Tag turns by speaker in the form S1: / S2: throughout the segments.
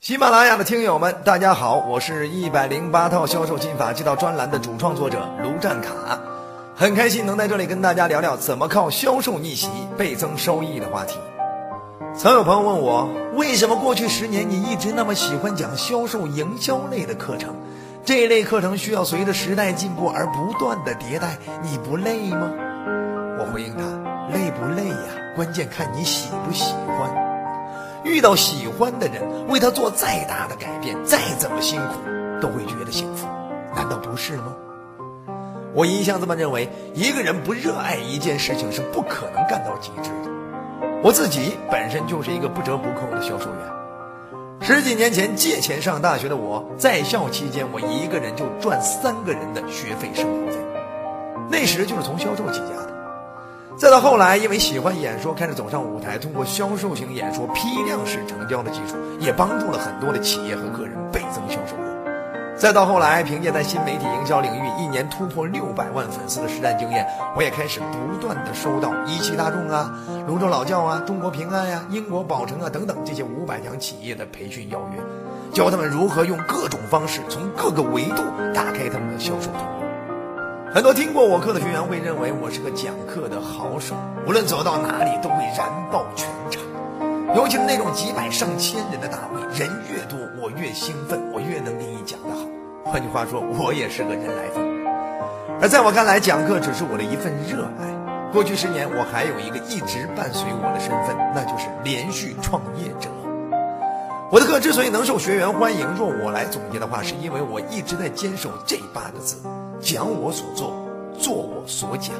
S1: 喜马拉雅的听友们，大家好，我是一百零八套销售心法这道专栏的主创作者卢占卡，很开心能在这里跟大家聊聊怎么靠销售逆袭倍增收益的话题。曾有朋友问我，为什么过去十年你一直那么喜欢讲销售营销类的课程？这类课程需要随着时代进步而不断的迭代，你不累吗？我回应他，累不累呀？关键看你喜不喜欢。遇到喜欢的人，为他做再大的改变，再怎么辛苦，都会觉得幸福，难道不是吗？我一向这么认为，一个人不热爱一件事情是不可能干到极致的。我自己本身就是一个不折不扣的销售员。十几年前借钱上大学的我，在校期间我一个人就赚三个人的学费生活费，那时就是从销售起家的。再到后来，因为喜欢演说，开始走上舞台，通过销售型演说批量式成交的技术，也帮助了很多的企业和个人倍增销售额。再到后来，凭借在新媒体营销领域一年突破六百万粉丝的实战经验，我也开始不断的收到一汽大众啊、泸州老窖啊、中国平安呀、英国宝城啊等等这些五百强企业的培训邀约，教他们如何用各种方式从各个维度打开他们的销售通路。很多听过我课的学员会认为我是个讲课的好手，无论走到哪里都会燃爆全场。尤其是那种几百上千人的大会，人越多我越兴奋，我越能给你讲得好。换句话说，我也是个人来疯。而在我看来，讲课只是我的一份热爱。过去十年，我还有一个一直伴随我的身份，那就是连续创业者。我的课之所以能受学员欢迎，若我来总结的话，是因为我一直在坚守这八个字。讲我所做，做我所讲，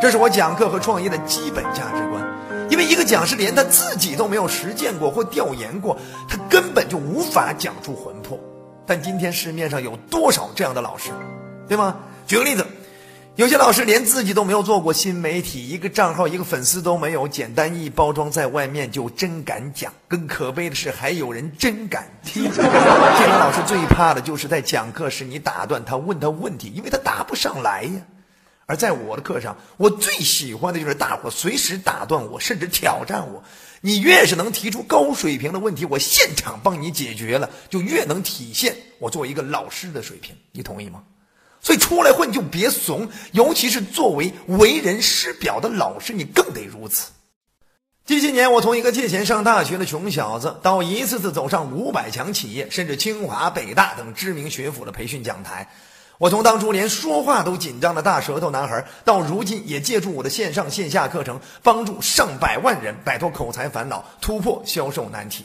S1: 这是我讲课和创业的基本价值观。因为一个讲师连他自己都没有实践过或调研过，他根本就无法讲出魂魄。但今天市面上有多少这样的老师，对吗？举个例子。有些老师连自己都没有做过新媒体，一个账号、一个粉丝都没有，简单一包装，在外面就真敢讲。更可悲的是，还有人真敢听。这种老师最怕的就是在讲课时你打断他，问他问题，因为他答不上来呀。而在我的课上，我最喜欢的就是大伙随时打断我，甚至挑战我。你越是能提出高水平的问题，我现场帮你解决了，就越能体现我作为一个老师的水平。你同意吗？所以出来混就别怂，尤其是作为为人师表的老师，你更得如此。近些年，我从一个借钱上大学的穷小子，到一次次走上五百强企业，甚至清华、北大等知名学府的培训讲台；我从当初连说话都紧张的大舌头男孩，到如今也借助我的线上线下课程，帮助上百万人摆脱口才烦恼，突破销售难题。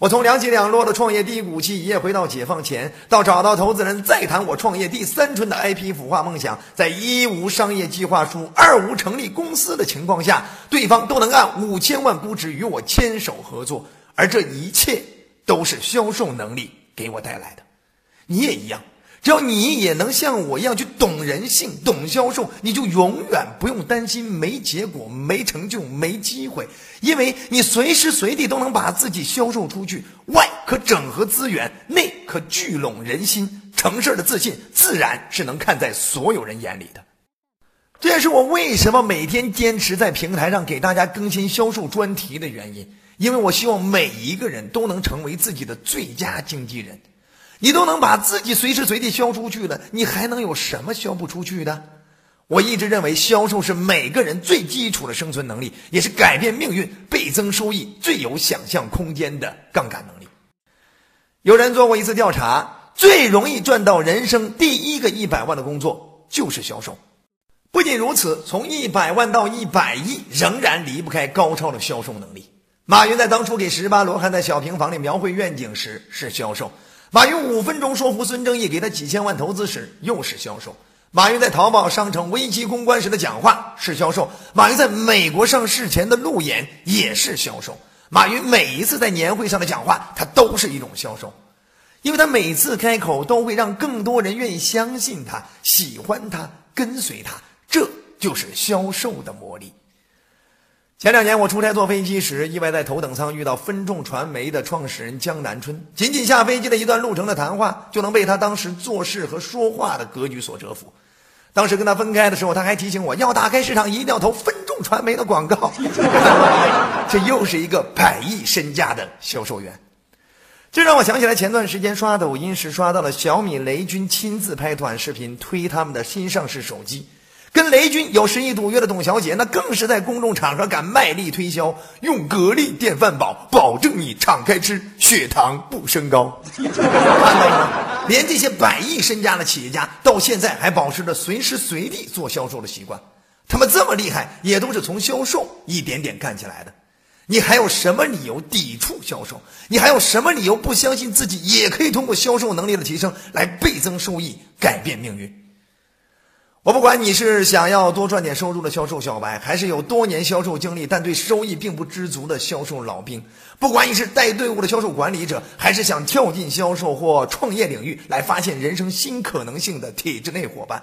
S1: 我从两起两落的创业低谷期一夜回到解放前，到找到投资人再谈我创业第三春的 IP 孵化梦想，在一无商业计划书、二无成立公司的情况下，对方都能按五千万估值与我牵手合作，而这一切都是销售能力给我带来的。你也一样。只要你也能像我一样去懂人性、懂销售，你就永远不用担心没结果、没成就、没机会，因为你随时随地都能把自己销售出去。外可整合资源，内可聚拢人心，成事的自信自然是能看在所有人眼里的。这也是我为什么每天坚持在平台上给大家更新销售专题的原因，因为我希望每一个人都能成为自己的最佳经纪人。你都能把自己随时随地销出去了，你还能有什么销不出去的？我一直认为，销售是每个人最基础的生存能力，也是改变命运、倍增收益最有想象空间的杠杆能力。有人做过一次调查，最容易赚到人生第一个一百万的工作就是销售。不仅如此，从一百万到一百亿，仍然离不开高超的销售能力。马云在当初给十八罗汉在小平房里描绘愿景时是销售。马云五分钟说服孙正义给他几千万投资时，又是销售；马云在淘宝商城危机公关时的讲话是销售；马云在美国上市前的路演也是销售；马云每一次在年会上的讲话，他都是一种销售，因为他每次开口都会让更多人愿意相信他、喜欢他、跟随他，这就是销售的魔力。前两年我出差坐飞机时，意外在头等舱遇到分众传媒的创始人江南春。仅仅下飞机的一段路程的谈话，就能被他当时做事和说话的格局所折服。当时跟他分开的时候，他还提醒我要打开市场，一定要投分众传媒的广告。这又是一个百亿身价的销售员。这让我想起来前段时间刷抖音时刷到了小米雷军亲自拍短视频推他们的新上市手机，跟雷军有深意赌约的董小姐，那更是在公众场合敢卖力推销，用格力电饭煲保证你敞开吃，血糖不升高。连这些百亿身家的企业家，到现在还保持着随时随地做销售的习惯，他们这么厉害，也都是从销售一点点干起来的。你还有什么理由抵触销售？你还有什么理由不相信自己也可以通过销售能力的提升来倍增收益、改变命运？我不管你是想要多赚点收入的销售小白，还是有多年销售经历但对收益并不知足的销售老兵；不管你是带队伍的销售管理者，还是想跳进销售或创业领域来发现人生新可能性的体制内伙伴，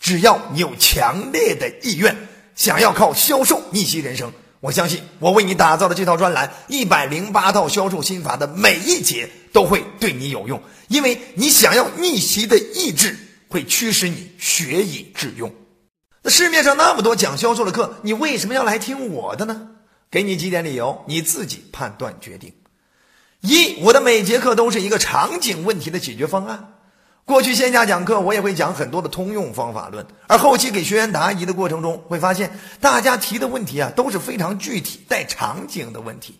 S1: 只要你有强烈的意愿，想要靠销售逆袭人生。我相信，我为你打造的这套专栏《一百零八套销售心法》的每一节都会对你有用，因为你想要逆袭的意志会驱使你学以致用。那市面上那么多讲销售的课，你为什么要来听我的呢？给你几点理由，你自己判断决定。一，我的每节课都是一个场景问题的解决方案。过去线下讲课，我也会讲很多的通用方法论，而后期给学员答疑的过程中，会发现大家提的问题啊都是非常具体带场景的问题。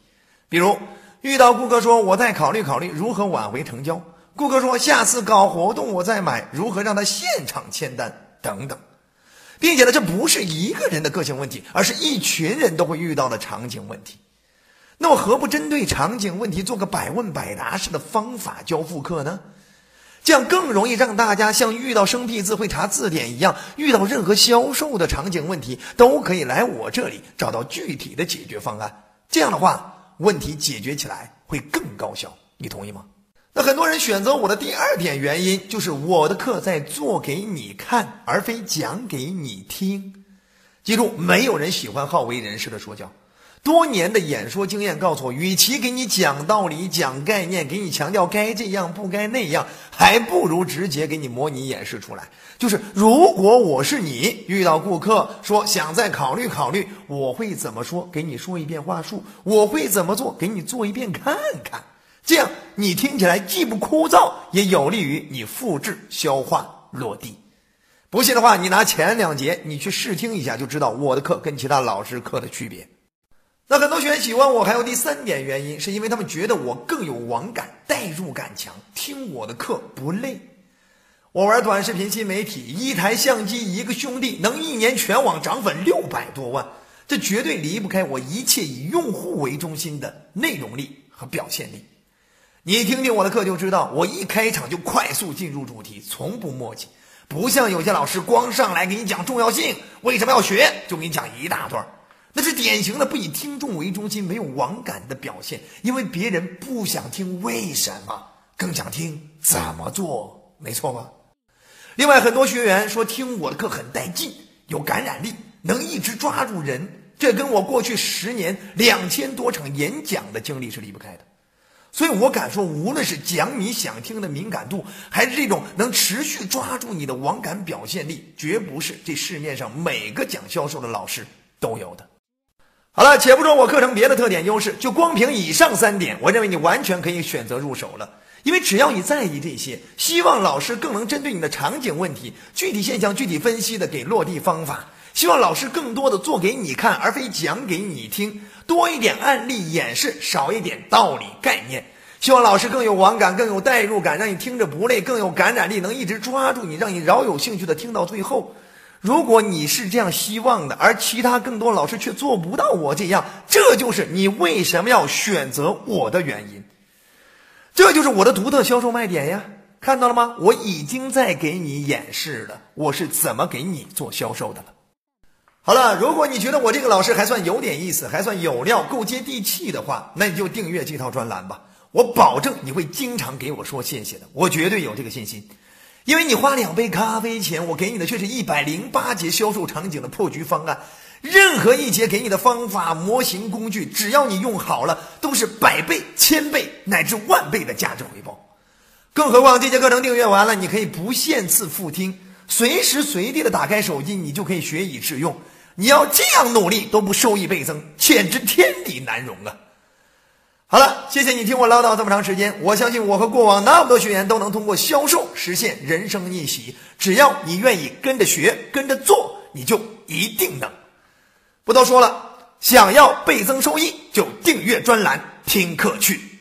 S1: 比如遇到顾客说我再考虑考虑如何挽回成交，顾客说下次搞活动我再买，如何让他现场签单等等，并且呢这不是一个人的个性问题，而是一群人都会遇到的场景问题。那我何不针对场景问题做个百问百答式的方法交付课呢？这样更容易让大家像遇到生僻字会查字典一样，遇到任何销售的场景问题，都可以来我这里找到具体的解决方案。这样的话，问题解决起来会更高效。你同意吗？那很多人选择我的第二点原因，就是我的课在做给你看，而非讲给你听。记住，没有人喜欢好为人师的说教。多年的演说经验告诉我，与其给你讲道理、讲概念，给你强调该这样不该那样，还不如直接给你模拟演示出来。就是如果我是你，遇到顾客说想再考虑考虑，我会怎么说？给你说一遍话术，我会怎么做？给你做一遍看看。这样你听起来既不枯燥，也有利于你复制、消化、落地。不信的话，你拿前两节你去试听一下，就知道我的课跟其他老师课的区别。那很多学员喜欢我，还有第三点原因，是因为他们觉得我更有网感，代入感强，听我的课不累。我玩短视频新媒体，一台相机，一个兄弟，能一年全网涨粉六百多万，这绝对离不开我一切以用户为中心的内容力和表现力。你听听我的课就知道，我一开场就快速进入主题，从不墨迹，不像有些老师光上来给你讲重要性，为什么要学，就给你讲一大段。那是典型的不以听众为中心、没有网感的表现，因为别人不想听为什么，更想听怎么做，没错吧？另外，很多学员说听我的课很带劲，有感染力，能一直抓住人，这跟我过去十年两千多场演讲的经历是离不开的。所以我敢说，无论是讲你想听的敏感度，还是这种能持续抓住你的网感表现力，绝不是这市面上每个讲销售的老师都有的。好了，且不说我课程别的特点优势，就光凭以上三点，我认为你完全可以选择入手了。因为只要你在意这些，希望老师更能针对你的场景问题、具体现象具体分析的给落地方法。希望老师更多的做给你看，而非讲给你听，多一点案例演示，少一点道理概念。希望老师更有网感，更有代入感，让你听着不累，更有感染力，能一直抓住你，让你饶有兴趣的听到最后。如果你是这样希望的，而其他更多老师却做不到我这样，这就是你为什么要选择我的原因。这就是我的独特销售卖点呀！看到了吗？我已经在给你演示了，我是怎么给你做销售的了。好了，如果你觉得我这个老师还算有点意思，还算有料，够接地气的话，那你就订阅这套专栏吧。我保证你会经常给我说谢谢的，我绝对有这个信心。因为你花两杯咖啡钱，我给你的却是一百零八节销售场景的破局方案。任何一节给你的方法、模型、工具，只要你用好了，都是百倍、千倍乃至万倍的价值回报。更何况这节课程订阅完了，你可以不限次复听，随时随地的打开手机，你就可以学以致用。你要这样努力都不收益倍增，简直天理难容啊！好了，谢谢你听我唠叨这么长时间。我相信我和过往那么多学员都能通过销售实现人生逆袭。只要你愿意跟着学，跟着做，你就一定能。不多说了，想要倍增收益，就订阅专栏听课去。